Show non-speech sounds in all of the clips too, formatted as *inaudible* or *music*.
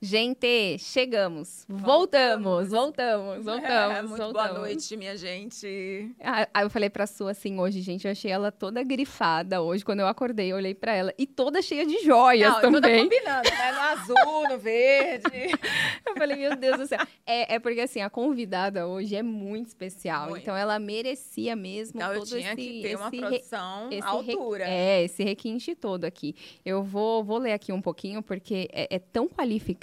Gente, chegamos. Voltamos, voltamos, voltamos. É, muito voltamos. boa noite, minha gente. Ah, Aí eu falei pra sua assim hoje, gente, eu achei ela toda grifada hoje. Quando eu acordei, eu olhei pra ela. E toda cheia de joias Não, toda também. combinando, né? No azul, no verde. *laughs* Eu falei, meu Deus do céu. É, é porque assim, a convidada hoje é muito especial. Muito. Então ela merecia mesmo Então eu todo tinha esse, que ter uma re- produção à altura. re- É, esse requinte todo aqui. Eu vou, vou ler aqui um pouquinho, porque é, é tão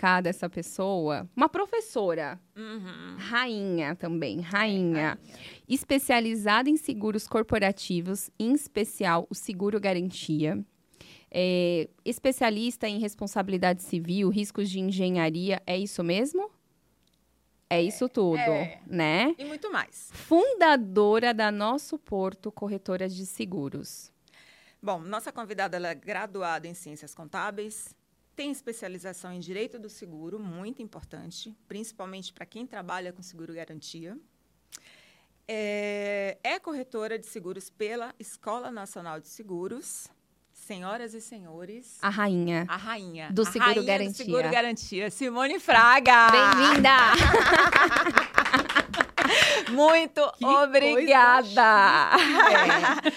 qualificada essa pessoa. Uma professora, Uhum. rainha também, rainha. Especializada em seguros corporativos, em especial o seguro garantia. É, especialista em responsabilidade civil, riscos de engenharia, é isso mesmo? É isso tudo, é. né? E muito mais. Fundadora da Nosso Porto Corretora de Seguros. Bom, nossa convidada ela é graduada em Ciências Contábeis, tem especialização em Direito do Seguro, muito importante, principalmente para quem trabalha com seguro garantia. É, é corretora de seguros pela Escola Nacional de Seguros. Senhoras e senhores, A rainha. a rainha. Do a Seguro rainha Garantia. Do seguro Garantia, Simone Fraga. Bem-vinda! *laughs* Muito *laughs* Que obrigada.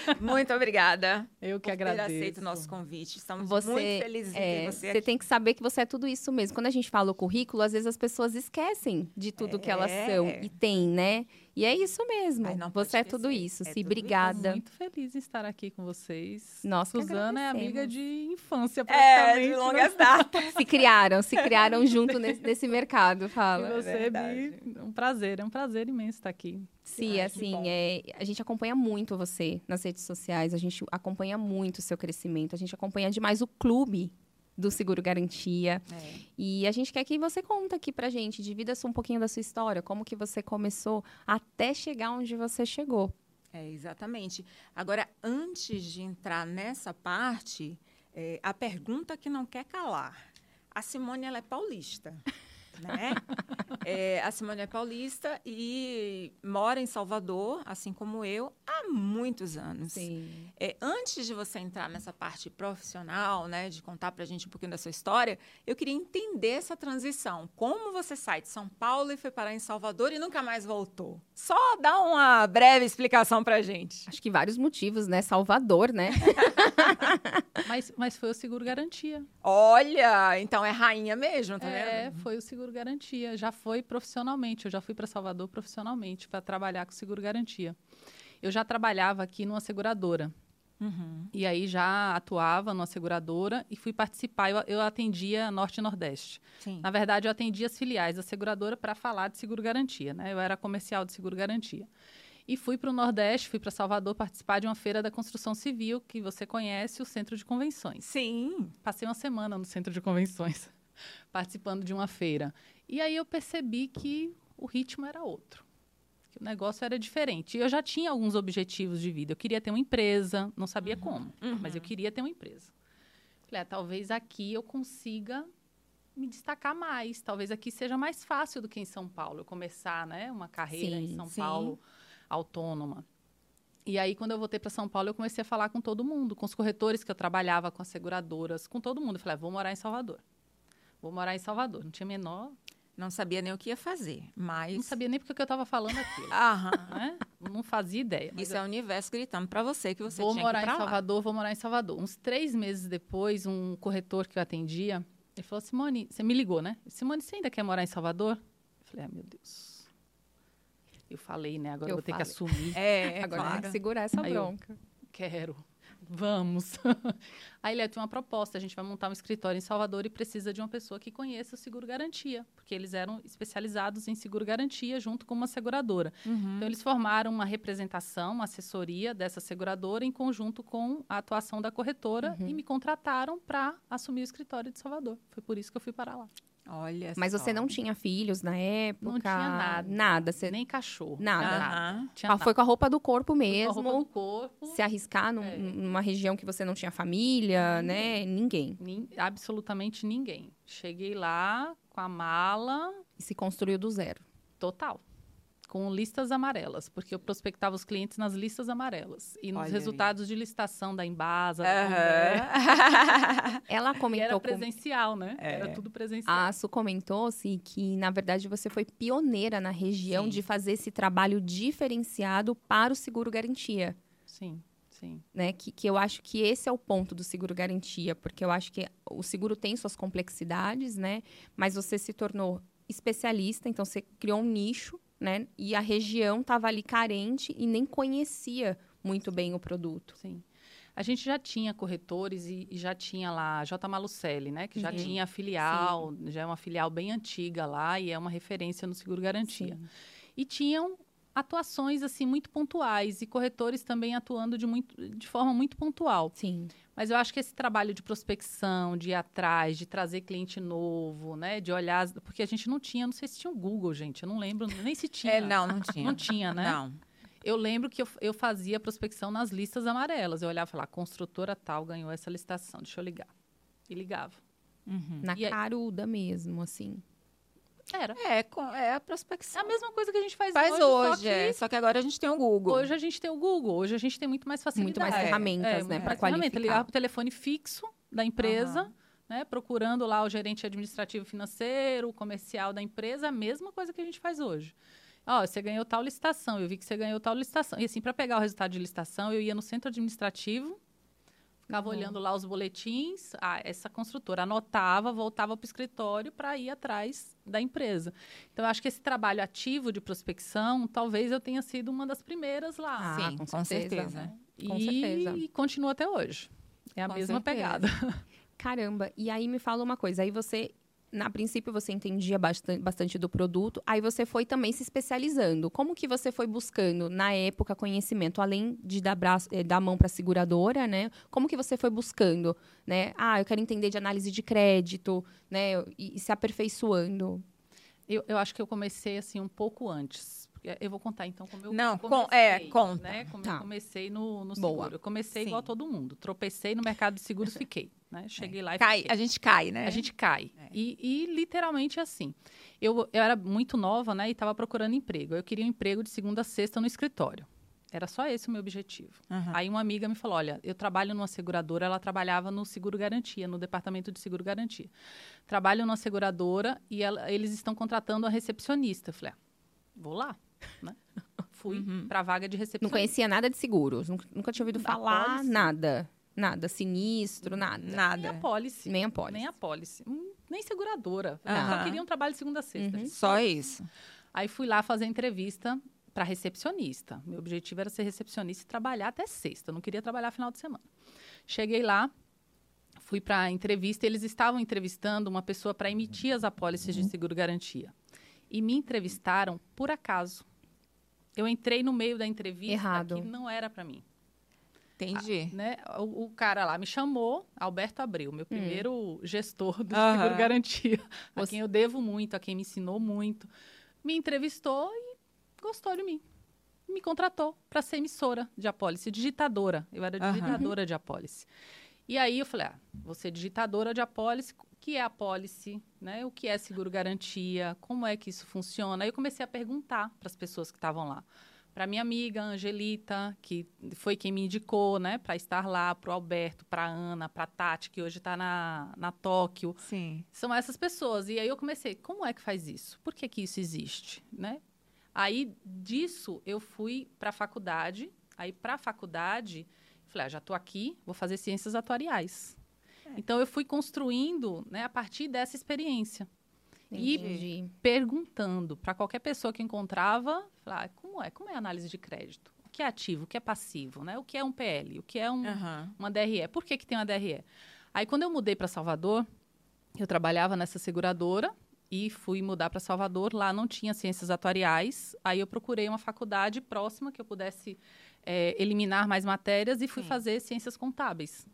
É, Muito obrigada. Eu que por ter agradeço. aceito o nosso convite. Estamos Você, muito felizes em é, ter você você aqui. tem que saber que você é tudo isso mesmo. Quando a gente fala o currículo, às vezes as pessoas esquecem de tudo que elas É. são e têm, né? E é isso mesmo. Ai, você é tudo isso. É Se tudo obrigada. Muito feliz em estar aqui com vocês. Que Suzana é amiga de infância, É, praticamente. de né? longas *laughs* datas. Se criaram, se criaram junto nesse, nesse mercado, E fala. você, verdade. Bi, um prazer, é um prazer imenso estar aqui. Sim, assim, é, a gente acompanha muito você nas redes sociais, a gente acompanha muito o seu crescimento, a gente acompanha demais o clube do Seguro Garantia. É. E a gente quer que você conta aqui pra gente, divida um pouquinho da sua história, como que você começou até chegar onde você chegou. É, exatamente. Agora, antes de entrar nessa parte, é, a pergunta que não quer calar. A Simone, ela é paulista, *laughs* né? É, a Simone é paulista e mora em Salvador, assim como eu, há muitos anos. Sim. É, antes de você entrar nessa parte profissional, né, de contar para a gente um pouquinho da sua história, eu queria entender essa transição. Como você sai de São Paulo e foi parar em Salvador e nunca mais voltou? Só dá uma breve explicação para a gente. Acho que vários motivos, né? Salvador, né? *laughs* Mas, mas foi o seguro garantia. Olha, então é rainha mesmo, tá É, vendo? foi o seguro garantia. Já foi profissionalmente. Eu já fui para Salvador profissionalmente para trabalhar com seguro garantia. Eu já trabalhava aqui numa seguradora. Uhum. E aí já atuava numa seguradora e fui participar. Eu, eu atendia Norte e Nordeste. Sim. Na verdade, eu atendia as filiais da seguradora para falar de seguro garantia, né? Eu era comercial de seguro garantia. E fui para o Nordeste, fui para Salvador participar de uma feira da construção civil, que você conhece, o Centro de Convenções. Sim. Passei uma semana no Centro de Convenções, participando de uma feira. E aí eu percebi que o ritmo era outro, que o negócio era diferente. E eu já tinha alguns objetivos de vida. Eu queria ter uma empresa, não sabia como, mas eu queria ter uma empresa. Falei, ah, talvez aqui eu consiga me destacar mais. Talvez aqui seja mais fácil do que em São Paulo eu começar, né, uma carreira Sim, em São sim. Paulo autônoma. E aí, quando eu voltei para São Paulo, eu comecei a falar com todo mundo, com os corretores que eu trabalhava, com as seguradoras, com todo mundo. Eu falei, ah, vou morar em Salvador. Vou morar em Salvador. Não tinha menor, Não sabia nem o que ia fazer, mas. não sabia nem porque que eu estava falando aquilo. Aham. né? Não fazia ideia. Isso é o universo gritando para você que você vou tinha morar que ir em pra lá. Salvador, vou morar em Salvador. Uns três meses depois, um corretor que eu atendia, ele falou, Simone, você me ligou, né? Simone, você ainda quer morar em Salvador? Eu falei, ah, meu Deus. Eu falei, né? Agora Eu eu vou ter que falei. assumir. É, Agora tem claro. que segurar essa Aí eu- bronca. Quero. Vamos. *laughs* Aí ele tem uma proposta, a gente vai montar um escritório em Salvador e precisa de uma pessoa que conheça o seguro garantia, porque eles eram especializados em seguro garantia junto com uma seguradora. Uhum. Então eles formaram uma representação, uma assessoria dessa seguradora em conjunto com a atuação da corretora Uhum. e me contrataram para assumir o escritório de Salvador. Foi por isso que eu fui para lá. Olha Mas só. você não tinha filhos na época? Não tinha nada. Nada. Você Nem cachorro. Nada. Tinha Ah, foi com a roupa do corpo Fui com a mesmo. roupa do corpo. Se arriscar num- É. numa região que você não tinha família, né? Ninguém. Nin- absolutamente ninguém. Cheguei lá com a mala E se construiu do zero. total. Com listas amarelas, porque eu prospectava os clientes nas listas amarelas e nos Olha resultados de licitação da Embasa, da. *laughs* Ela E era comentou com presencial, né? É. Era tudo presencial. A Su comentou-se que, na verdade, você foi pioneira na região Sim. de fazer esse trabalho diferenciado para o seguro garantia. Sim, sim. Né? Que, que eu acho que esse é o ponto do seguro garantia, porque eu acho que o seguro tem suas complexidades, né? Mas você se tornou especialista, então você criou um nicho, né? E a região estava ali carente e nem conhecia muito bem o produto. Sim. A gente já tinha corretores e, e já tinha lá a J. Malucelli, né? Que já Uhum. tinha filial, já é uma filial bem antiga lá e é uma referência no seguro garantia. Sim. E tinham atuações assim muito pontuais e corretores também atuando de, muito, de forma muito pontual. Sim. Mas eu acho que esse trabalho de prospecção, de ir atrás, de trazer cliente novo, né? De olhar, porque a gente não tinha, não sei se tinha o Google, gente, eu não lembro nem se tinha. É, não, não *laughs* tinha. Não tinha, né? Não. Eu lembro que eu, eu fazia prospecção nas listas amarelas. Eu olhava e falava, construtora tal ganhou essa licitação, deixa eu ligar. E ligava. Uhum. Na E aí? caruda mesmo, assim. Era. É, é a É prospecção. a mesma coisa que a gente faz, Faz hoje, hoje, só que é. Só que agora a gente tem o Google. hoje a gente tem o Google, hoje a gente tem muito mais facilidade. Muito mais É, ferramentas, É, né, muito para qualificar. Ligava para o telefone fixo da empresa, Aham. né, procurando lá o gerente administrativo financeiro, o comercial da empresa, a mesma coisa que a gente faz hoje. Ó, você ganhou tal licitação, eu vi que você ganhou tal licitação. E assim, para pegar o resultado de licitação, eu ia no centro administrativo, ficava Uhum. olhando lá os boletins, ah, essa construtora anotava, voltava para o escritório para ir atrás da empresa. Então, eu acho que esse trabalho ativo de prospecção, talvez eu tenha sido uma das primeiras lá. Ah, Sim, com com certeza. certeza. né? Com e, certeza. e continua até hoje. É a Com mesma certeza. pegada. Caramba, e aí me fala uma coisa, aí você, na princípio você entendia bastante, bastante do produto, aí você foi também se especializando. Como que você foi buscando, na época, conhecimento, além de dar, braço, eh, dar mão para a seguradora, né? Como que você foi buscando, né? Ah, eu quero entender de análise de crédito, né? E, e se aperfeiçoando. Eu, eu acho que eu comecei assim um pouco antes. Eu vou contar então como eu Não, comecei, com- é, conta. Né? Como Tá. eu comecei no, no Boa. seguro. Eu comecei Sim. igual todo mundo. Tropecei no mercado de seguros, *laughs* fiquei. Né? Cheguei lá e Cai, fiquei. a gente cai, né? A gente cai. É. E, e literalmente assim. Eu, eu era muito nova, né? E estava procurando emprego. Eu queria um emprego de segunda a sexta no escritório. Era só esse o meu objetivo. Aham. Aí uma amiga me falou: olha, eu trabalho numa seguradora, ela trabalhava no seguro garantia, no departamento de seguro garantia. Trabalho numa seguradora e ela- eles estão contratando a recepcionista. Eu falei, ah, vou lá, né? *laughs* Fui Uhum. para a vaga de Não recepcionista. conhecia nada de seguros, nunca, nunca tinha ouvido Da falar nada. Nada, sinistro, nada. Nem a Nada. pólice. Nem a pólice. Nem a pólice. Hum, nem seguradora. Eu Aham. só queria um trabalho de segunda a sexta. Uhum. Só isso. Aí fui lá fazer entrevista para recepcionista. Meu objetivo era ser recepcionista e trabalhar até sexta. Eu não queria trabalhar final de semana. Cheguei lá, fui para a entrevista. Eles estavam entrevistando uma pessoa para emitir as apólices de seguro garantia. E me entrevistaram por acaso. Eu entrei no meio da entrevista Errado. que não era para mim. Entendi. Né? O, o cara lá me chamou, Alberto Abreu, meu primeiro gestor do Aham. Seguro Garantia, a quem eu devo muito, a quem me ensinou muito. Me entrevistou e gostou de mim. Me contratou para ser emissora de apólice, digitadora. Eu era Aham. digitadora de apólice. E aí eu falei, ah, ser digitadora de apólice, o que é apólice, né? O que é seguro garantia, como é que isso funciona? Aí eu comecei a perguntar para as pessoas que estavam lá. Para minha amiga Angelita, que foi quem me indicou, né, para estar lá, para o Alberto, para Ana, para Tati, que hoje está na, na Tóquio. Sim. São essas pessoas. E aí eu comecei, como é que faz isso? Por que, que isso existe? Né? Aí disso eu fui para a faculdade. Aí para a faculdade, falei, ah, já estou aqui, vou fazer ciências atuariais. Então eu fui construindo né, a partir dessa experiência. E- Entendi. Perguntando para qualquer pessoa que encontrava, falar, ah, como é? Como é a análise de crédito? O que é ativo? O que é passivo? Né? O que é um PL? O que é um, Aham. uma DRE. Por que, que tem uma DRE? Aí, quando eu mudei para Salvador, eu trabalhava nessa seguradora e fui mudar para Salvador. Lá não tinha ciências atuariais. Aí, eu procurei uma faculdade próxima que eu pudesse eh, eliminar mais matérias e fui Sim. fazer ciências contábeis.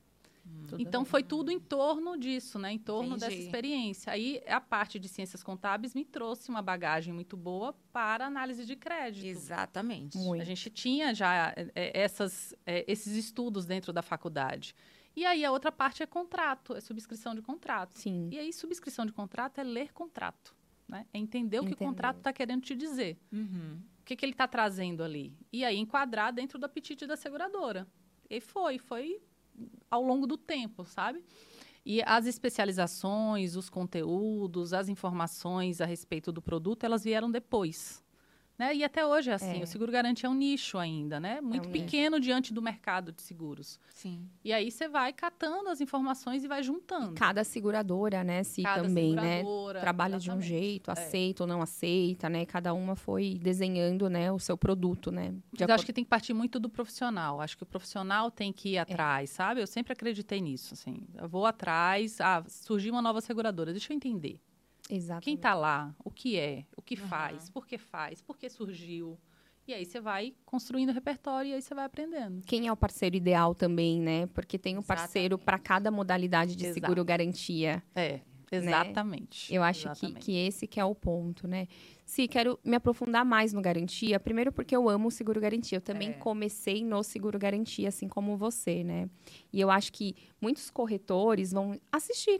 Tudo Então, bem. foi tudo em torno disso, né? Em torno dessa Entendi. experiência. Aí, a parte de ciências contábeis me trouxe uma bagagem muito boa para análise de crédito. Exatamente. Muito. A gente tinha já é, é, essas, é, esses estudos dentro da faculdade. E aí a outra parte é contrato, é subscrição de contrato. Sim. E aí subscrição de contrato é ler contrato, né? É entender o que o contrato está querendo te dizer. Uhum. Que, que ele está trazendo ali? E aí enquadrar dentro do apetite da seguradora. E foi, foi ao longo do tempo, sabe? E as especializações, os conteúdos, as informações a respeito do produto, elas vieram depois. Né? E até hoje é assim, É. o seguro garantia é um nicho ainda, né? Muito um pequeno diante do mercado de seguros. Sim. E aí você vai catando as informações e vai juntando. Cada seguradora, né, se Cada também, né? Trabalha de um exatamente. jeito, É. aceita ou não aceita, né? Cada uma foi desenhando, né, o seu produto, né? Mas eu acordo- acho que tem que partir muito do profissional. Acho que o profissional tem que É. ir atrás, sabe? Eu sempre acreditei nisso, assim. Eu vou atrás, ah, surgiu uma nova seguradora, deixa eu entender. Exatamente. Quem está lá, o que é, o que Uhum. faz, por que faz, por que surgiu. E aí você vai construindo o repertório e aí você vai aprendendo. Quem é o parceiro ideal também, né? Porque tem um parceiro para cada modalidade de Exato. seguro garantia. É, exatamente. Eu acho que, Exatamente. que esse que é o ponto, né? Se quero me aprofundar mais no garantia, primeiro porque eu amo o seguro garantia. Eu também É. comecei no seguro garantia, assim como você, né? E eu acho que muitos corretores vão assistir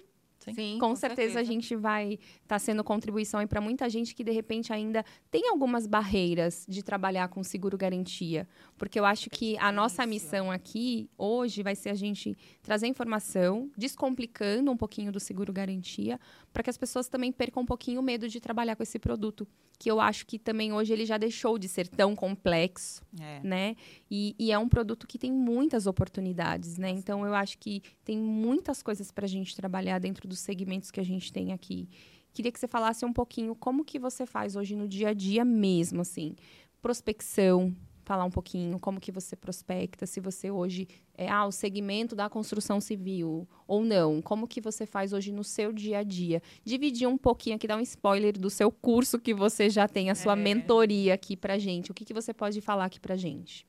Sim. com, certeza, a gente vai estar sendo contribuição para muita gente que de repente ainda tem algumas barreiras de trabalhar com seguro garantia, porque eu acho que a nossa missão aqui hoje vai ser a gente trazer informação, descomplicando um pouquinho do seguro garantia, para que as pessoas também percam um pouquinho o medo de trabalhar com esse produto, que eu acho que também hoje ele já deixou de ser tão complexo É. né? E, e é um produto que tem muitas oportunidades, né? Então eu acho que tem muitas coisas para a gente trabalhar dentro dos segmentos que a gente tem aqui. Queria que você falasse um pouquinho como que você faz hoje no dia a dia mesmo, assim, prospecção. Falar um pouquinho como que você prospecta, se você hoje é ah, o segmento da construção civil ou não, como que você faz hoje no seu dia a dia. Dividir um pouquinho aqui, dar um spoiler do seu curso que você já tem, a sua É. mentoria aqui pra gente. O que, que você pode falar aqui pra gente?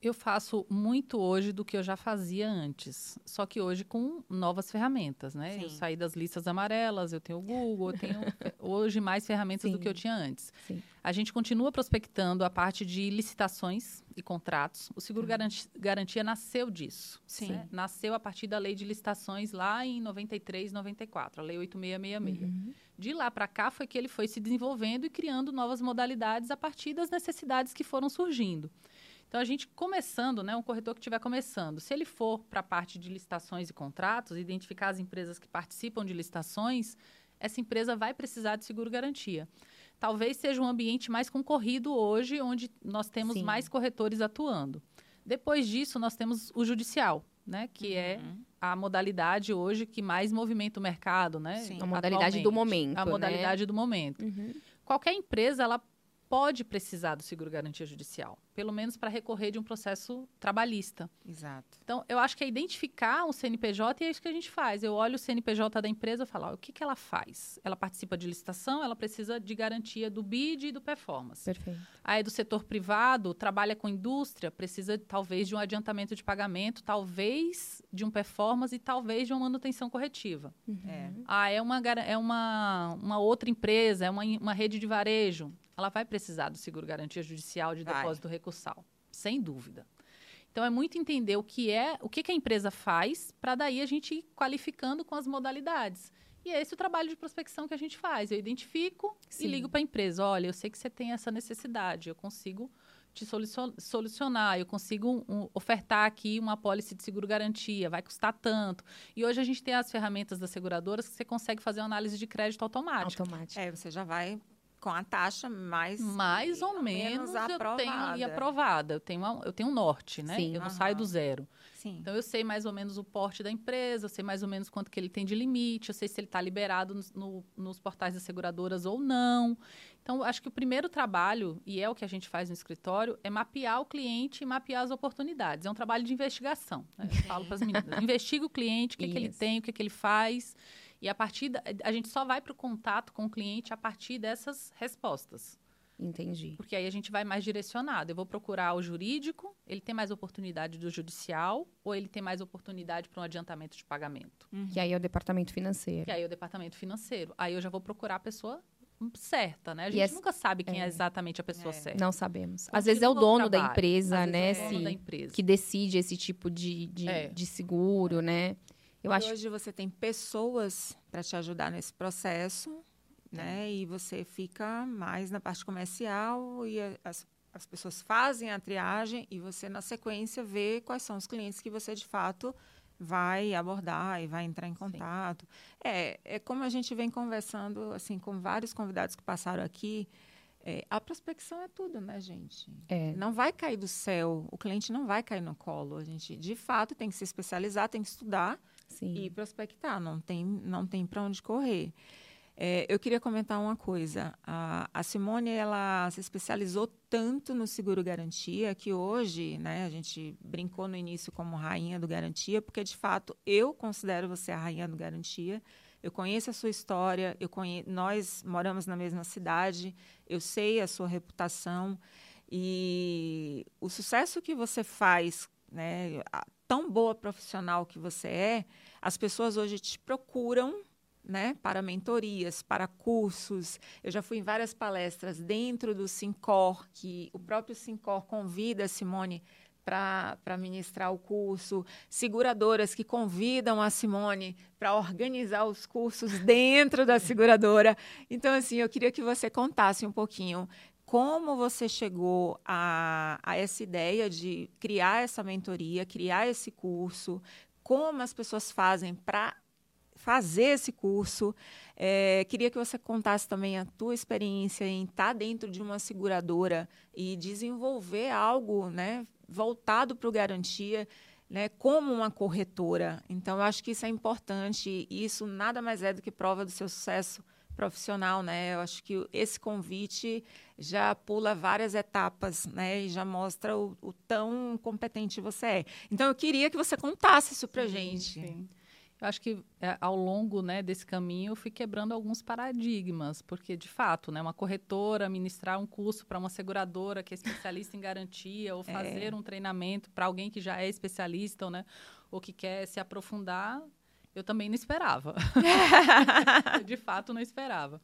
Eu faço muito hoje do que eu já fazia antes, só que hoje com novas ferramentas, né? Eu Sim. saí das listas amarelas, eu tenho o Google, eu tenho *laughs* hoje mais ferramentas do Sim. que eu tinha antes. Sim. A gente continua prospectando a parte de licitações e contratos. O seguro garanti- garantia nasceu disso. Sim. né? Nasceu a partir da lei de licitações lá em 93, 94, a lei 8666. De lá para cá foi que ele foi se desenvolvendo e criando novas modalidades a partir das necessidades que foram surgindo. Então, a gente começando, né, um corretor que estiver começando, se ele for para a parte de licitações e contratos, identificar as empresas que participam de licitações, essa empresa vai precisar de seguro garantia. Talvez seja um ambiente mais concorrido hoje, onde nós temos Sim. mais corretores atuando. Depois disso, nós temos o judicial, né, que é Uhum. a modalidade hoje que mais movimenta o mercado, né? Sim. A modalidade do momento. A né? modalidade do momento. Uhum. Qualquer empresa, ela pode precisar do seguro garantia judicial, pelo menos para recorrer de um processo trabalhista. Exato. Então, eu acho que é identificar um CNPJ e é isso que a gente faz. Eu olho o CNPJ da empresa e falo, ó, o que, que ela faz? Ela participa de licitação, ela precisa de garantia do BID e do performance. Perfeito. Aí do setor privado, trabalha com indústria, precisa talvez de um adiantamento de pagamento, talvez de um performance e talvez de uma manutenção corretiva. É. Ah, é uma, é uma, uma outra empresa, é uma, uma rede de varejo. Ela vai precisar do seguro garantia judicial de Vai. depósito recursal, sem dúvida. Então é muito entender o que é, o que, que a empresa faz, para daí a gente ir qualificando com as modalidades. E é esse o trabalho de prospecção que a gente faz. Eu identifico Sim. e ligo para a empresa. Olha, eu sei que você tem essa necessidade, eu consigo te solucion- solucionar, eu consigo um, ofertar aqui uma apólice de seguro garantia, vai custar tanto. E hoje a gente tem as ferramentas das seguradoras que você consegue fazer uma análise de crédito automática. Automático. É, você já vai com a taxa mais Mais ou menos, eu tenho ali aprovada. Eu tenho, uma- eu tenho um norte, né? Sim. Eu não Aham. saio do zero. Sim. Então eu sei mais ou menos o porte da empresa, eu sei mais ou menos quanto que ele tem de limite, eu sei se ele está liberado nos, no- nos portais das seguradoras ou não. Então, acho que o primeiro trabalho, e é o que a gente faz no escritório, é mapear o cliente e mapear as oportunidades. É um trabalho de investigação. né? Eu falo para as meninas, investiga o cliente, o que, que ele tem, o que, que ele faz. E a partir da, a gente só vai para o contato com o cliente a partir dessas respostas. Entendi. Porque aí a gente vai mais direcionado. Eu vou procurar o jurídico, ele tem mais oportunidade do judicial ou ele tem mais oportunidade para um adiantamento de pagamento? Que aí é o departamento financeiro. Que aí é o departamento financeiro. Aí eu já vou procurar a pessoa certa, né? A gente essa- nunca sabe quem é, é. exatamente a pessoa É. certa. Não sabemos. Às vezes é o dono da trabalho. empresa, Às né? vezes é o dono se- da empresa. que decide esse tipo de, de, É. de seguro, né? Eu E acho hoje você tem pessoas para te ajudar nesse processo né? E você fica mais na parte comercial e as, as pessoas fazem a triagem e você, na sequência, vê quais são os clientes que você, de fato, vai abordar e vai entrar em contato. É, é como a gente vem conversando, assim, com vários convidados que passaram aqui, é, a prospecção é tudo, né, gente? É. Não vai cair do céu, o cliente não vai cair no colo. A gente, de fato, tem que se especializar, tem que estudar Sim. e prospectar, não tem, não tem para onde correr. É, eu queria comentar uma coisa. A, a, Simone ela se especializou tanto no seguro garantia que hoje, né, a gente brincou no início como rainha do garantia, porque de fato eu considero você a rainha do garantia. Eu conheço a sua história, eu conhe... nós moramos na mesma cidade, eu sei a sua reputação e o sucesso que você faz, né, tão boa profissional que você é, as pessoas hoje te procuram né, para mentorias, para cursos. Eu já fui em várias palestras dentro do Sincor, que o próprio Sincor convida a Simone para ministrar o curso, seguradoras que convidam a Simone para organizar os cursos dentro da seguradora. Então, assim, eu queria que você contasse um pouquinho como você chegou a, a essa ideia de criar essa mentoria, criar esse curso, como as pessoas fazem para fazer esse curso. É, queria que você contasse também a tua experiência em estar tá dentro de uma seguradora e desenvolver algo né, voltado para o garantia, né, como uma corretora. Então, eu acho que isso é importante e isso nada mais é do que prova do seu sucesso profissional, né? Eu acho que esse convite já pula várias etapas, né? E já mostra o, o tão competente você é. Então, eu queria que você contasse isso para gente. Sim. Eu acho que é, ao longo né, desse caminho eu fui quebrando alguns paradigmas, porque de fato, né, uma corretora ministrar um curso para uma seguradora que é especialista em garantia ou *laughs* é. fazer é. um treinamento para alguém que já é especialista ou, né, ou que quer se aprofundar, eu também não esperava. *laughs* de fato, não esperava.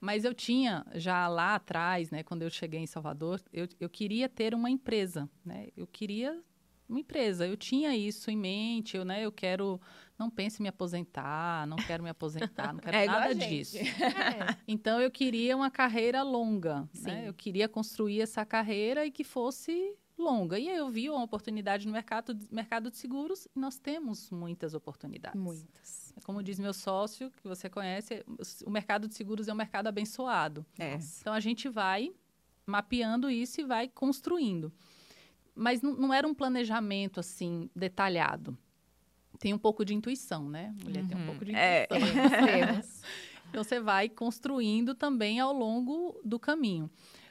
Mas eu tinha já lá atrás, né, quando eu cheguei em Salvador, eu, eu queria ter uma empresa, né? Eu queria uma empresa. Eu tinha isso em mente, eu, né, eu quero não pense em me aposentar, não quero me aposentar, não *laughs* quero é nada disso. É. Então eu queria uma carreira longa, né? Eu queria construir essa carreira e que fosse longa. E aí eu vi uma oportunidade no mercado, mercado de seguros e nós temos muitas oportunidades. Muitas. Como diz meu sócio, que você conhece, o mercado de seguros é um mercado abençoado. É. Então a gente vai mapeando isso e vai construindo. Mas não, não era um planejamento assim detalhado tem um pouco de intuição, né? Mulher uhum. tem um pouco de é. intuição. É. *laughs* então você vai construindo também ao longo do caminho.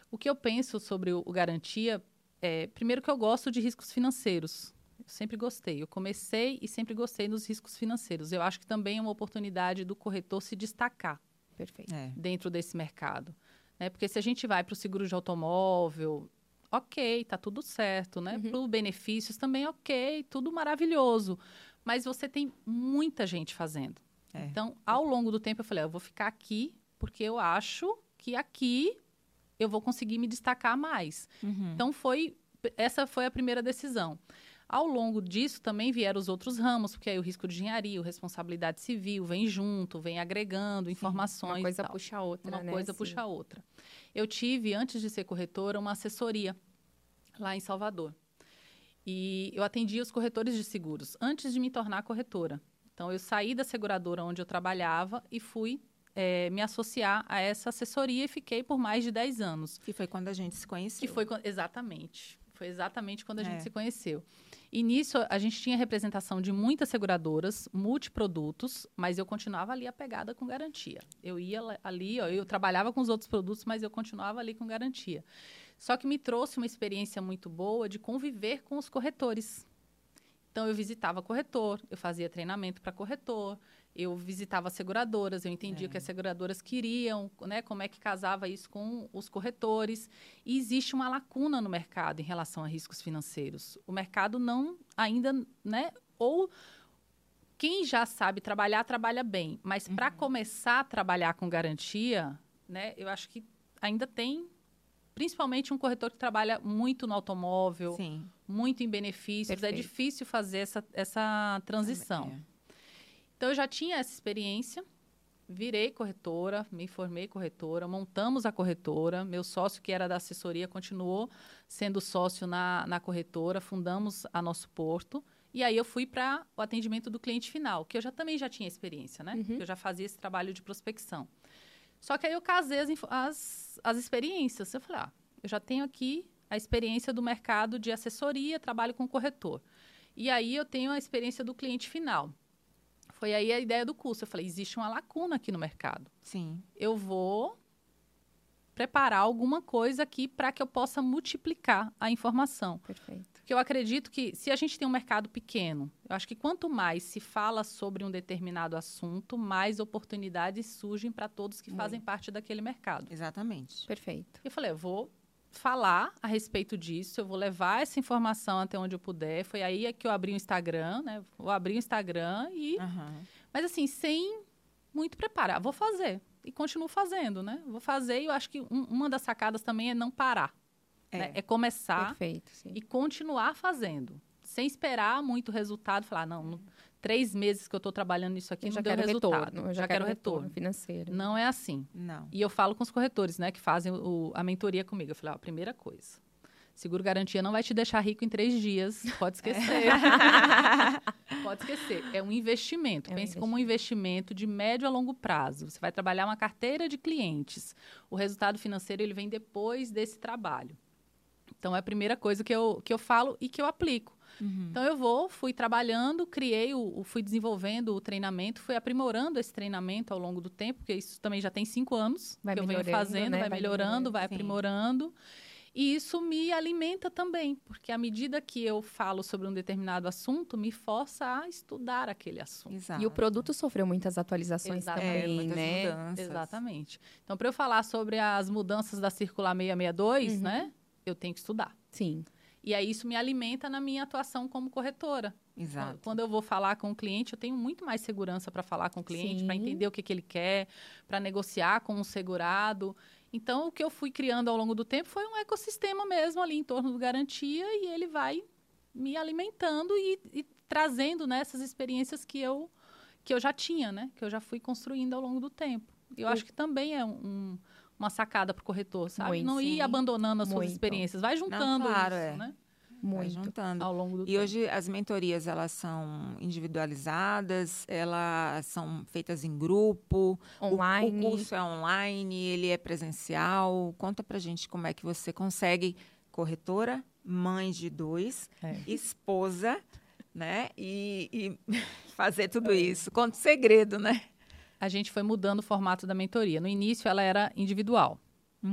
O que eu penso sobre o garantia é, primeiro que eu gosto de riscos financeiros. Eu sempre gostei. Eu comecei e sempre gostei dos riscos financeiros. Eu acho que também é uma oportunidade do corretor se destacar. Perfeito. É. Dentro desse mercado. Né? Porque se a gente vai para o seguro de automóvel, ok, tá tudo certo, né? Uhum. Para benefícios também ok, tudo maravilhoso mas você tem muita gente fazendo. É. Então, ao longo do tempo, eu falei, ah, eu vou ficar aqui porque eu acho que aqui eu vou conseguir me destacar mais. Uhum. Então, foi essa foi a primeira decisão. Ao longo disso, também vieram os outros ramos, porque aí o risco de engenharia, responsabilidade civil, vem junto, vem agregando informações. Sim, uma coisa puxa a outra. Uma né? coisa Sim. puxa a outra. Eu tive, antes de ser corretora, uma assessoria lá em Salvador. E eu atendia os corretores de seguros antes de me tornar corretora. Então, eu saí da seguradora onde eu trabalhava e fui é, me associar a essa assessoria e fiquei por mais de 10 anos. Que foi quando a gente se conheceu. Que foi exatamente. Foi exatamente quando a é. gente se conheceu. E nisso a gente tinha representação de muitas seguradoras, multiprodutos, mas eu continuava ali apegada com garantia. Eu ia ali, ó, eu trabalhava com os outros produtos, mas eu continuava ali com garantia. Só que me trouxe uma experiência muito boa de conviver com os corretores. Então, eu visitava corretor, eu fazia treinamento para corretor, eu visitava seguradoras, eu entendia é. o que as seguradoras queriam, né, como é que casava isso com os corretores. E existe uma lacuna no mercado em relação a riscos financeiros. O mercado não ainda, né, ou quem já sabe trabalhar, trabalha bem. Mas uhum. para começar a trabalhar com garantia, né, eu acho que ainda tem principalmente um corretor que trabalha muito no automóvel, Sim. muito em benefícios, é Perfeito. é difícil fazer essa, essa transição. É. Então, eu já tinha essa experiência virei corretora, me formei corretora, montamos a corretora. Meu sócio, que era da assessoria, continuou sendo sócio na, na corretora, fundamos a Nosso Porto. E aí eu fui para o atendimento do cliente final, que eu já também já tinha experiência, né? Uhum. Eu já fazia esse trabalho de prospecção. Só que aí eu casei as, as, as experiências. Eu falei, ah, eu já tenho aqui a experiência do mercado de assessoria, trabalho com corretor. E aí eu tenho a experiência do cliente final. Foi aí a ideia do curso. Eu falei, existe uma lacuna aqui no mercado. Sim. Eu vou preparar alguma coisa aqui para que eu possa multiplicar a informação. Perfeito. Porque eu acredito que se a gente tem um mercado pequeno, eu acho que quanto mais se fala sobre um determinado assunto, mais oportunidades surgem para todos que Muito. fazem parte daquele mercado. Exatamente. Perfeito. Eu falei, eu vou falar a respeito disso, eu vou levar essa informação até onde eu puder. Foi aí que eu abri o Instagram, né? Vou abrir o Instagram e Aham. mas assim, sem muito preparar. Vou fazer. E continuo fazendo, né? Vou fazer e eu acho que um- uma das sacadas também é não parar. É. né? É começar Perfeito, e continuar fazendo. Sem esperar muito resultado. Falar, não, no- três meses que eu estou trabalhando nisso aqui Eu não já deu quero resultado. retorno. Eu já, quero retorno financeiro. Não é assim. Não. E eu falo com os corretores, né, que fazem o- a mentoria comigo. Eu falei, ó, primeira coisa, seguro garantia não vai te deixar rico em três dias. Pode esquecer. *laughs* Pode esquecer. É um investimento. É um Pense como um investimento de médio a longo prazo. Você vai trabalhar uma carteira de clientes. O resultado financeiro ele vem depois desse trabalho. Então é a primeira coisa que eu, que eu falo e que eu aplico. Uhum. Então eu vou, fui trabalhando, criei, o, fui desenvolvendo o treinamento, fui aprimorando esse treinamento ao longo do tempo, porque isso também já tem cinco anos Vai que eu venho fazendo, né? vai Vai melhorando, melhorando, vai sim. aprimorando. E isso me alimenta também, porque à medida que eu falo sobre um determinado assunto, me força a estudar aquele assunto. Exato. E o produto sofreu muitas atualizações Exatamente. É, também, muitas né? mudanças. Exatamente. Então, para eu falar sobre as mudanças da Circular 662, Uhum. né, eu tenho que estudar. Sim. E aí isso me alimenta na minha atuação como corretora. Exato. Quando eu vou falar com o cliente, eu tenho muito mais segurança para falar com o cliente, para entender o que, que ele quer, para negociar com o segurado. Então, o que eu fui criando ao longo do tempo foi um ecossistema mesmo ali em torno do garantia e ele vai me alimentando e, e trazendo nessas experiências que eu, que eu já tinha, né? Que eu já fui construindo ao longo do tempo. Eu acho que também é um- uma sacada para o corretor, sabe? Muito, Não ir sim. abandonando as suas Muito. experiências. Vai juntando claro, isso, é. né? Vai Muito. juntando. Ao longo do E tempo. hoje as mentorias elas são individualizadas, elas são feitas em grupo, o- Online. O, curso é online, ele é presencial. Conta pra gente como é que você consegue corretora, mãe de dois, É. esposa, né? E, e *laughs* fazer tudo É. isso. Conta o segredo, né? a gente foi mudando o formato da mentoria. No início, ela era individual.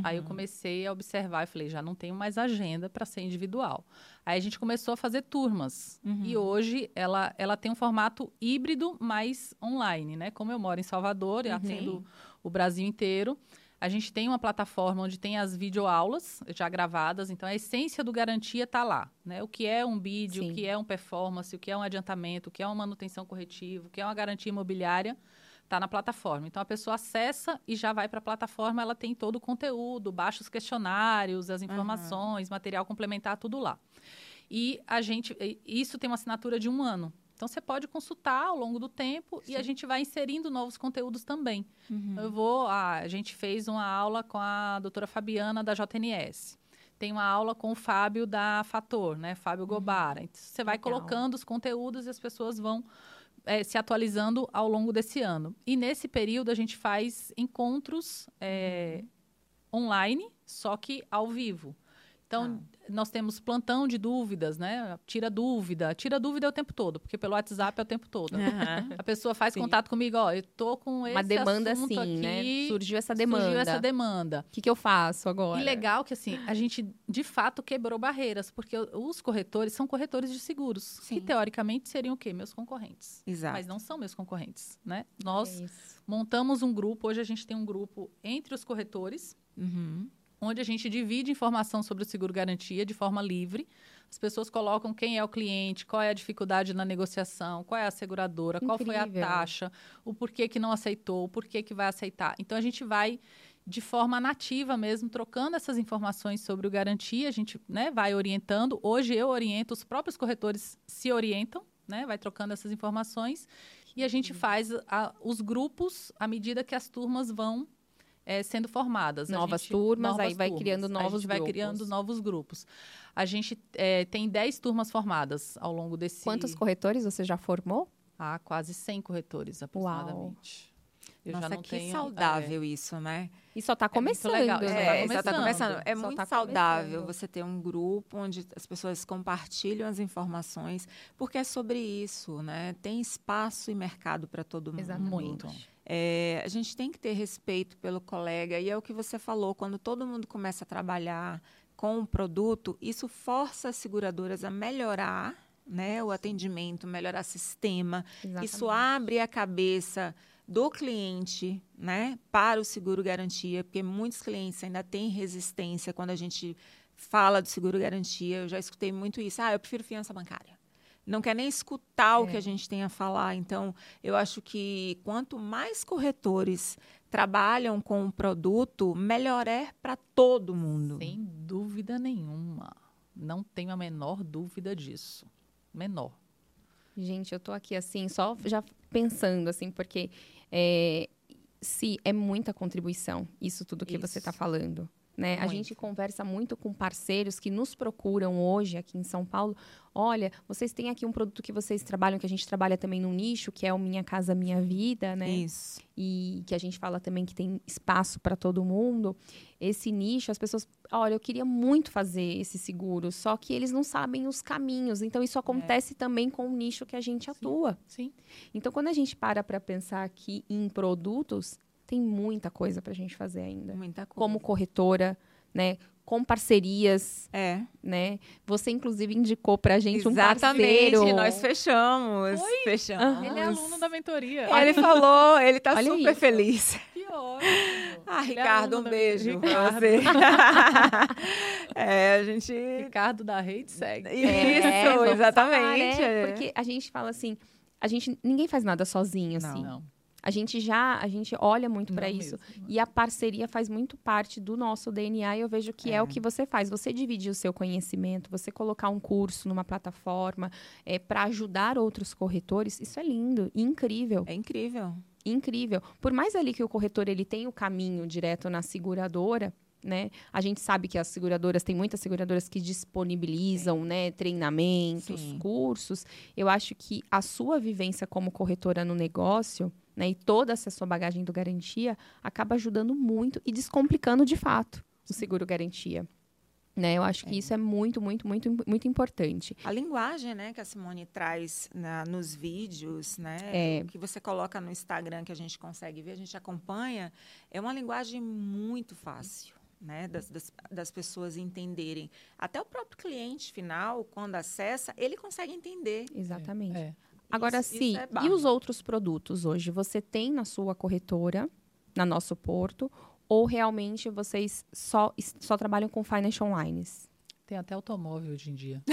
Aí eu Uhum. comecei a observar e falei, já não tenho mais agenda para ser individual. Aí a gente começou a fazer turmas. Uhum. E hoje ela, ela tem um formato híbrido, mas online, né? Como eu moro em Salvador e Uhum. atendo o Brasil inteiro, a gente tem uma plataforma onde tem as videoaulas já gravadas, então a essência do garantia está lá, né? O que é um bid, Sim. o que é um performance, o que é um adiantamento, o que é uma manutenção corretiva, o que é uma garantia imobiliária, está na plataforma. Então a pessoa acessa e já vai para a plataforma, ela tem todo o conteúdo, baixa os questionários, as informações, material complementar, tudo lá. E a gente, isso tem uma assinatura de um ano. Então você pode consultar ao longo do tempo e a gente vai inserindo novos conteúdos também. Uhum. Eu vou, ah, a gente fez uma aula com a doutora Fabiana da JNS. Tem uma aula com o Fábio da Fator, né? Fábio Gobara. Então, você vai Legal. colocando os conteúdos e as pessoas vão eh, se atualizando ao longo desse ano. E nesse período a gente faz encontros eh, online, só que ao vivo. Então, nós temos plantão de dúvidas, né? Tira dúvida. Tira dúvida o tempo todo, porque pelo WhatsApp é o tempo todo. A pessoa faz Sim. contato comigo, ó, eu tô com esse Uma demanda assim, né? aqui, Surgiu essa demanda. Surgiu essa demanda. O que, que eu faço agora? E legal que, assim, a gente, de fato, quebrou barreiras, porque os corretores são corretores de seguros, Sim. que, teoricamente, seriam o quê? Meus concorrentes. Exato. Mas não são meus concorrentes, né? Nós É montamos um grupo, hoje a gente tem um grupo entre os corretores, Uhum. Onde a gente divide informação sobre o seguro garantia de forma livre. As pessoas colocam quem é o cliente, qual é a dificuldade na negociação, qual é a seguradora, qual foi a Incrível. taxa, o porquê que não aceitou, o porquê que vai aceitar. Então a gente vai de forma nativa mesmo, trocando essas informações sobre o garantia, a gente né, vai orientando. Hoje eu oriento, os próprios corretores se orientam, né, vai trocando essas informações. E a gente faz a- os grupos à medida que as turmas vão é, sendo formadas. A Novas gente- turmas, aí vai criando A novos gente vai grupos. criando novos grupos. A gente é, tem 10 turmas formadas ao longo desse... Quantos corretores você já formou? Ah, quase 100 corretores, aproximadamente. Eu Nossa, já não que tenho, saudável isso, né? E só está É legal, né? só tá É, começando. só tá começando. É Só muito tá saudável começando. você ter um grupo onde as pessoas compartilham as informações, porque é sobre isso, né? Tem espaço e mercado para todo mundo. Exatamente. Muito. É, a gente tem que ter respeito pelo colega, e é o que você falou, quando todo mundo começa a trabalhar com o produto, isso força as seguradoras a melhorar né, o atendimento, melhorar sistema. Exatamente. Isso abre a cabeça do cliente né, para o seguro garantia, porque muitos clientes ainda têm resistência quando a gente fala do seguro garantia. Eu já escutei muito isso. Ah, eu prefiro fiança bancária. Não quer nem escutar o É. que a gente tem a falar. Então, eu acho que quanto mais corretores trabalham com o produto, melhor é para todo mundo. Sem dúvida nenhuma. Não tenho a menor dúvida disso. Menor. Gente, eu tô aqui assim, só já pensando, assim, porque é, se é muita contribuição, isso tudo que você Isso. está falando. Né? A gente conversa muito com parceiros que nos procuram hoje aqui em São Paulo. Olha, vocês têm aqui um produto que vocês trabalham, que a gente trabalha também no nicho, que é o Minha Casa Minha Vida, né? Isso. e que a gente fala também que tem espaço para todo mundo, esse nicho, as pessoas, olha, eu queria muito fazer esse seguro, só que eles não sabem os caminhos. Então isso acontece também com o nicho que a gente atua. Sim. Então quando a gente para para pensar aqui em produtos, tem muita coisa para a gente fazer ainda. Muita coisa. Como corretora, né? Com parcerias, É. né? Você inclusive indicou pra gente um Exatamente. parceiro. Nós fechamos. Fechamos. Aham. Ele é aluno da mentoria. Ele falou, ele tá Olha super isso. feliz. Que ótimo. Ah, Ele é Ricardo, um beijo pra Ricardo. você. *laughs* é, a gente. Ricardo da Rede segue. Isso, É, exatamente. falar, é, é. Porque a gente fala assim, a gente ninguém faz nada sozinho, Não. assim. Não. A gente já, a gente olha muito para isso. mesmo. E a parceria faz muito parte do nosso DNA e eu vejo que é. É. o que você faz. Você dividir o seu conhecimento, você colocar um curso numa plataforma é, para ajudar outros corretores, isso é lindo, incrível, É incrível. incrível. Por mais ali que o corretor ele tenha o caminho direto na seguradora, né? A gente sabe que as seguradoras, tem muitas seguradoras que disponibilizam, né, treinamentos, Sim. cursos. Eu acho que a sua vivência como corretora no negócio, né, e toda essa sua bagagem do garantia acaba ajudando muito e descomplicando de fato o seguro garantia. Né? Eu acho que isso é muito, muito, muito, muito importante. A linguagem, né, que a Simone traz na- nos vídeos, né, É. o que você coloca no Instagram que a gente consegue ver, a gente acompanha, é uma linguagem muito fácil, né, das, das, das pessoas entenderem. Até o próprio cliente final, quando acessa, ele consegue entender. Exatamente. É. Agora, Isso- sim, isso é e os outros produtos hoje? Você tem na sua corretora, na nosso porto, ou realmente vocês só, só trabalham com financial lines? Tem até automóvel hoje em dia. *laughs*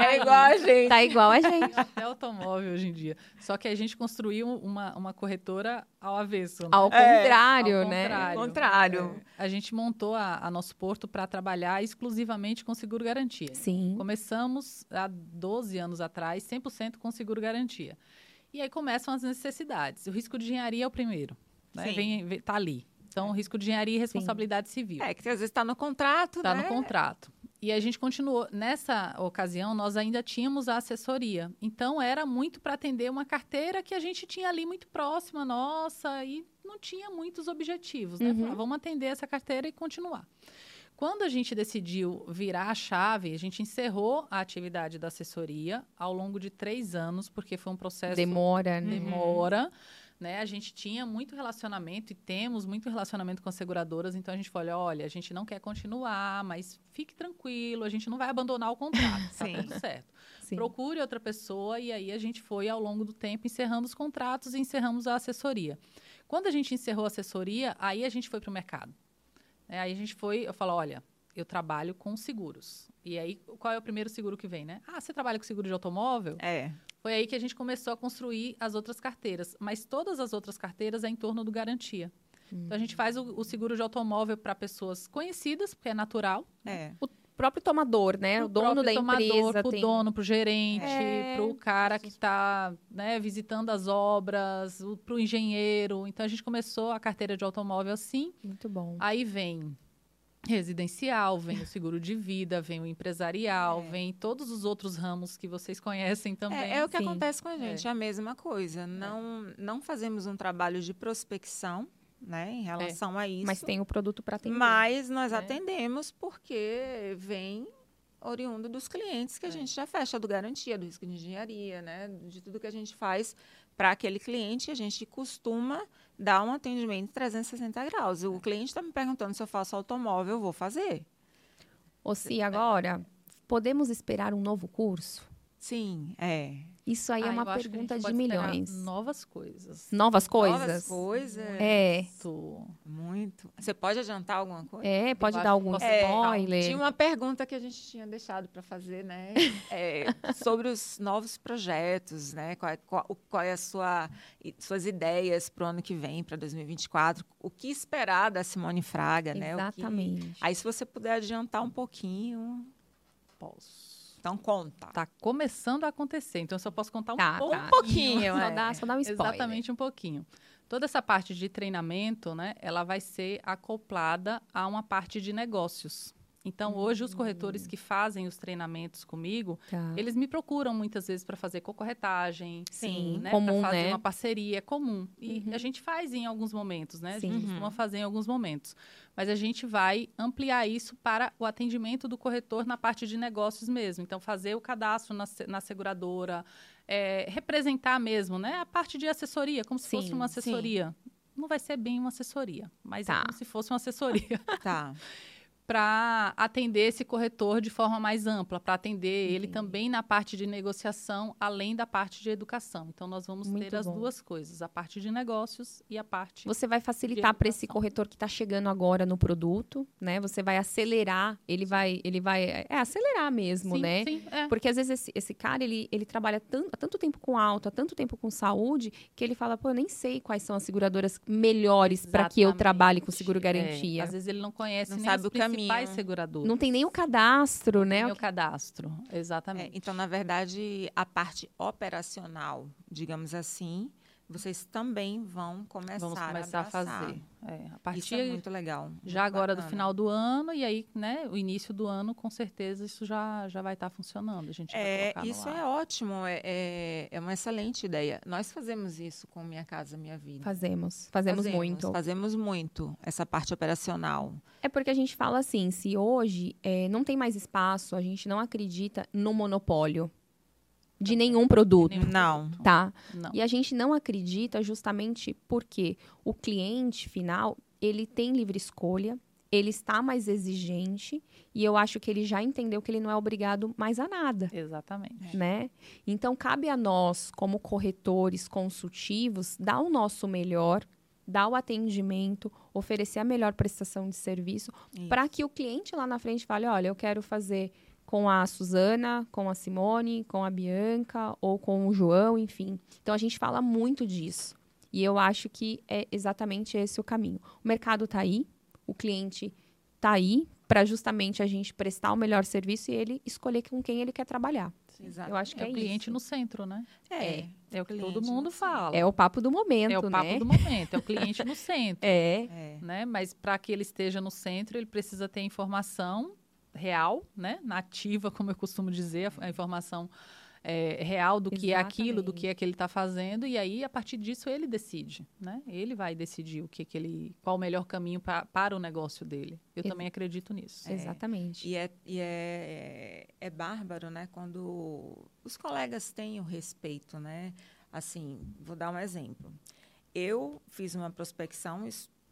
É igual a gente. Tá igual a gente. até automóvel hoje em dia. Só que a gente construiu uma, uma corretora ao avesso. né? Ao É, contrário, Ao né? contrário. Contrário. É, a gente montou a, a nosso porto para trabalhar exclusivamente com seguro garantia. Sim. Começamos há 12 anos atrás, 100% com seguro garantia. E aí começam as necessidades. O risco de engenharia é o primeiro. Né? Sim. Vem, vem- tá ali. Então, risco de engenharia e responsabilidade civil. É, que às vezes está no contrato, Está né? no contrato. E a gente continuou. Nessa ocasião, nós ainda tínhamos a assessoria. Então, era muito para atender uma carteira que a gente tinha ali muito próxima nossa e não tinha muitos objetivos. Né? Uhum. Falar, vamos atender essa carteira e continuar. Quando a gente decidiu virar a chave, a gente encerrou a atividade da assessoria ao longo de três anos, porque foi um processo Demora, né? demora. Né? A gente tinha muito relacionamento e temos muito relacionamento com as seguradoras, então a gente falou: olha, a gente não quer continuar, mas fique tranquilo, a gente não vai abandonar o contrato, tá Sim. tudo certo. Sim. Procure outra pessoa, e aí a gente foi ao longo do tempo encerrando os contratos e encerramos a assessoria. Quando a gente encerrou a assessoria, aí a gente foi para o mercado. É, aí a gente foi, eu falo, olha, eu trabalho com seguros. E aí, qual é o primeiro seguro que vem, né? Ah, você trabalha com seguro de automóvel? É. Foi aí que a gente começou a construir as outras carteiras. Mas todas as outras carteiras é em torno do garantia. Então, a gente faz o, o seguro de automóvel para pessoas conhecidas, porque é natural. É. O próprio tomador, né? O dono da tomador, empresa. Pro tem... dono, pro gerente, É. pro cara que está né, visitando as obras, o- pro engenheiro. Então a gente começou a carteira de automóvel assim. Muito bom. Aí vem residencial, vem o seguro de vida, vem o empresarial, É. vem todos os outros ramos que vocês conhecem também. É, é o que sim. acontece com a gente, é a mesma coisa. Não, não fazemos um trabalho de prospecção, né, em relação a isso. Mas tem o produto para atender. Mas nós É. atendemos porque vem oriundo dos clientes que a É. gente já fecha do garantia, do risco de engenharia, né? De tudo que a gente faz para aquele cliente, a gente costuma dar um atendimento 360 graus. O cliente está me perguntando se eu faço automóvel, eu vou fazer. Ô, Si, agora, podemos esperar um novo curso? Sim, é. Isso aí Ah, é uma eu pergunta de milhões. Novas coisas. Novas coisas? Novas coisas. É. Muito. Você pode adiantar alguma coisa? É, pode acho dar algum É, spoiler. Tinha uma pergunta que a gente tinha deixado para fazer, né? *laughs* É, sobre os novos projetos, né? Qual, é- qual, o- qual é a sua, suas ideias para o ano que vem, para 2024? O que esperar da Simone Fraga, né? O que- Exatamente. Aí, se você puder adiantar um pouquinho, Posso. Então conta. Tá começando a acontecer, então eu só posso contar um Tá, pouco. tá. pouquinho, Só é. dá, só dá um spoiler. Exatamente um pouquinho. Toda essa parte de treinamento, né, ela vai ser acoplada a uma parte de negócios. Então, hoje, os corretores que fazem os treinamentos comigo, Tá. eles me procuram muitas vezes para fazer cocorretagem, Sim, né, comum, fazer né? uma parceria, é comum. E Uhum. a gente faz em alguns momentos, né? A Sim. gente costuma fazer em alguns momentos. Mas a gente vai ampliar isso para o atendimento do corretor na parte de negócios mesmo. Então, fazer o cadastro na, na seguradora, é, representar mesmo, né? A parte de assessoria, como se fosse Sim, uma sim. assessoria. Não vai ser bem uma assessoria, mas Tá. é como se fosse uma assessoria Tá. *laughs* para atender esse corretor de forma mais ampla, para atender ele Entendi. também na parte de negociação, além da parte de educação. Então, nós vamos Muito ter as bom. duas coisas, a parte de negócios e a parte. Você vai facilitar para esse corretor que está chegando agora no produto, né? Você vai acelerar, ele vai, ele vai, é acelerar mesmo, sim, né? Sim, é. Porque às vezes esse, esse cara, ele, ele trabalha tan- há tanto tempo com auto, há tanto tempo com saúde, que ele fala, pô, eu nem sei quais são as seguradoras melhores para que eu trabalhe com seguro É, garantia. às vezes ele não conhece Não nem sabe o caminho. Principais seguradoras. Não tem nem o cadastro, né? nem o cadastro. É, Exatamente. então, na verdade, a parte operacional, digamos assim, vocês também vão começar, Vamos começar a, abraçar. fazer. É, a Isso partir é muito legal. já muito agora do bacana. final do ano e aí, né, o início do ano, com certeza isso já já vai estar funcionando. A gente vai É, colocar no isso ar. é ótimo, é, é, é uma excelente ideia. Nós fazemos isso com Minha Casa Minha Vida. Fazemos, fazemos, muito. Fazemos muito essa parte operacional. É porque a gente fala assim, se hoje é, não tem mais espaço, a gente não acredita no monopólio de nenhum produto, Não. tá? Não. E a gente não acredita justamente porque o cliente final, ele tem livre escolha, ele está mais exigente e eu acho que ele já entendeu que ele não é obrigado mais a nada. Exatamente. Né? Então, cabe a nós, como corretores consultivos, dar o nosso melhor, dar o atendimento, oferecer a melhor prestação de serviço, para que o cliente lá na frente fale: olha, eu quero fazer com a Suzana, com a Simone, com a Bianca ou com o João, enfim. Então, a gente fala muito disso. E eu acho que é exatamente esse o caminho. O mercado está aí, o cliente está aí para justamente a gente prestar o melhor serviço e ele escolher com quem ele quer trabalhar. Exato. Eu acho que É é, o cliente isso. no centro, né? É, É o que todo mundo fala. É o papo do momento, É o papo né? do momento, é o cliente no *laughs* centro. É, é. né? Mas para que ele esteja no centro, ele precisa ter informação real, né? Nativa, como eu costumo dizer, a- a informação é, real do que é aquilo, do que é que ele está fazendo, e aí, a partir disso, ele decide, né? Ele vai decidir o que, que ele, qual o melhor caminho pra, para o negócio dele. Eu Ex- também acredito nisso. É. exatamente. E, é, e é, é bárbaro, né? Quando os colegas têm o respeito, né? Assim, vou dar um exemplo. Eu fiz uma prospecção,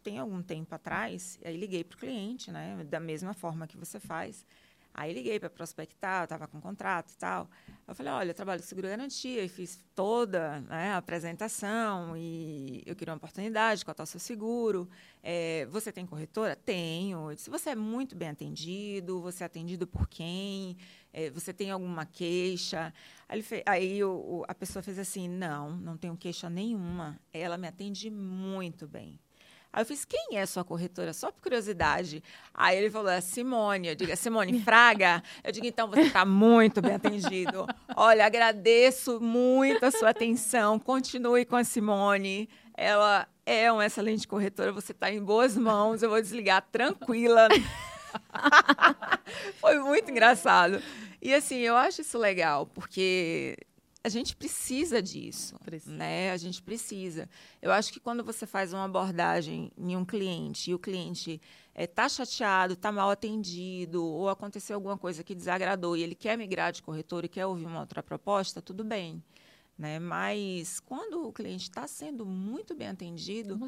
tem algum tempo atrás, aí liguei para o cliente, né? Da mesma forma que você faz. Aí liguei para prospectar, estava com contrato e tal. Eu falei, olha, eu trabalho com seguro garantia e fiz toda né, a apresentação e eu queria uma oportunidade, qual é o seu seguro? É, você tem corretora? Tenho. Disse, você é muito bem atendido, você é atendido por quem? É, você tem alguma queixa? Aí, ele fe- aí o- o- a pessoa fez assim, não, não tenho queixa nenhuma. Ela me atende muito bem. Aí eu fiz, quem é sua corretora? Só por curiosidade. Aí ele falou, é Simone. Eu digo, é Simone *laughs* Fraga? Eu digo, então você está muito bem atendido. Olha, agradeço muito a sua atenção. Continue com a Simone. Ela é uma excelente corretora, você está em boas mãos. Eu vou desligar tranquila. *laughs* Foi muito engraçado. E assim, eu acho isso legal, porque a gente precisa disso, precisa. né? A gente precisa. Eu acho que quando você faz uma abordagem em um cliente e o cliente está é, chateado, está mal atendido ou aconteceu alguma coisa que desagradou e ele quer migrar de corretor e quer ouvir uma outra proposta, tudo bem. Né? Mas quando o cliente está sendo muito bem atendido,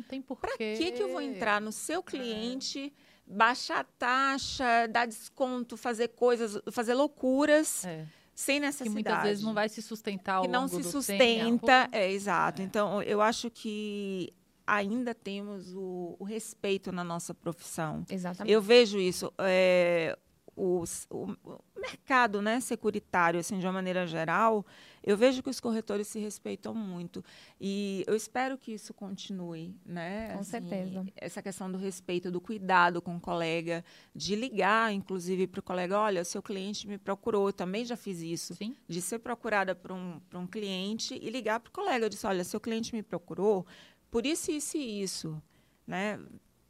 para que, que eu vou entrar no seu cliente, é. baixar a taxa, dar desconto, fazer coisas, fazer loucuras? É sem necessidade. Que muitas vezes não vai se sustentar ao que não se sustenta, é exato. É. Então, eu acho que ainda temos o, o, respeito na nossa profissão. Exatamente. Eu vejo isso. É, o, o, mercado né, securitário, assim, de uma maneira geral, eu vejo que os corretores se respeitam muito. E eu espero que isso continue. Né? Com assim, certeza. Essa questão do respeito, do cuidado com o colega, de ligar, inclusive, para o colega: olha, seu cliente me procurou. Eu também já fiz isso. Sim. De ser procurada por um, por um cliente e ligar para o colega. Eu disse: olha, seu cliente me procurou por isso, isso e isso. Né?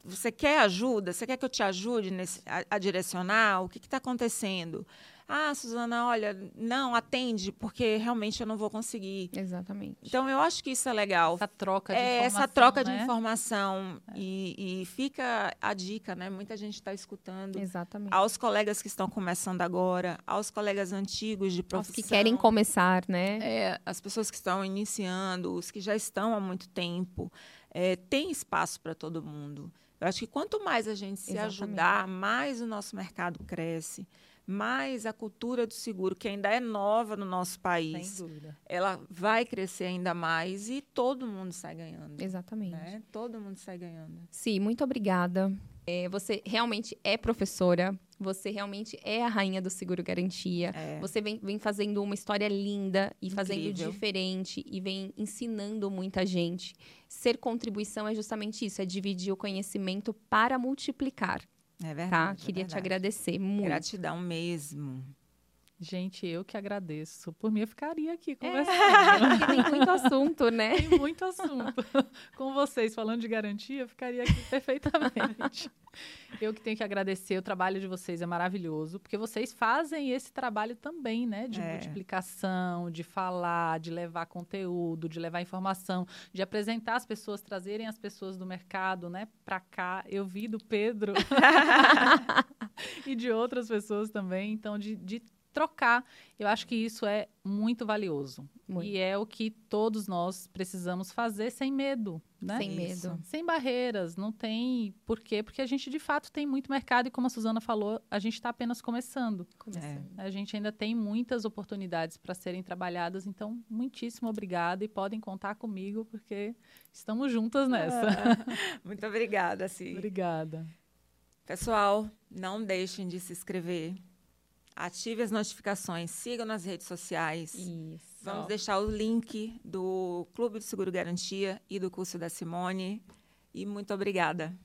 Você quer ajuda? Você quer que eu te ajude nesse, a, a direcionar? O que está acontecendo? Ah, Suzana, olha, não, atende, porque realmente eu não vou conseguir. Exatamente. Então, eu acho que isso é legal. Essa troca de é, informação. Essa troca né? de informação. É. E, e, fica a dica, né? Muita gente está escutando. Exatamente. Aos colegas que estão começando agora, aos colegas antigos de profissão. Os que querem começar, né? É, as pessoas que estão iniciando, os que já estão há muito tempo. É, tem espaço para todo mundo. Eu acho que quanto mais a gente se Exatamente. ajudar, mais o nosso mercado cresce, mais a cultura do seguro, que ainda é nova no nosso país, ela vai crescer ainda mais e todo mundo sai ganhando. Exatamente. Né? Todo mundo sai ganhando. Sim, muito obrigada. É, você realmente é professora, você realmente é a rainha do seguro garantia. É. Você vem, vem, fazendo uma história linda e Incrível. fazendo diferente e vem ensinando muita gente. Ser contribuição é justamente isso, é dividir o conhecimento para multiplicar. É tá? verdade. Tá? Queria é verdade. te agradecer muito. Gratidão mesmo. Gente, eu que agradeço. Por mim, eu ficaria aqui é, conversando. *laughs* É, tem muito assunto, né? Tem muito assunto. *laughs* Com vocês, falando de garantia, eu ficaria aqui perfeitamente. *laughs* Eu que tenho que agradecer, o trabalho de vocês é maravilhoso, porque vocês fazem esse trabalho também, né? De é. multiplicação, de falar, de levar conteúdo, de levar informação, de apresentar as pessoas, trazerem as pessoas do mercado, né, para cá. Eu vi do Pedro e de outras pessoas também. Então, de, de trocar. Eu acho que isso é muito valioso. Muito. E é o que todos nós precisamos fazer sem medo, né? Sem medo. Sem barreiras. Não tem por quê? Porque a gente, de fato, tem muito mercado e, como a Suzana falou, a gente está apenas começando. começando. É. A gente ainda tem muitas oportunidades para serem trabalhadas. Então, muitíssimo obrigada e podem contar comigo, porque estamos juntas nessa. Ah, muito obrigada, Ci. Obrigada. Pessoal, não deixem de se inscrever Ative as notificações, sigam nas redes sociais. Isso. Vamos deixar o link do Clube do Seguro Garantia e do curso da Simone. E muito obrigada.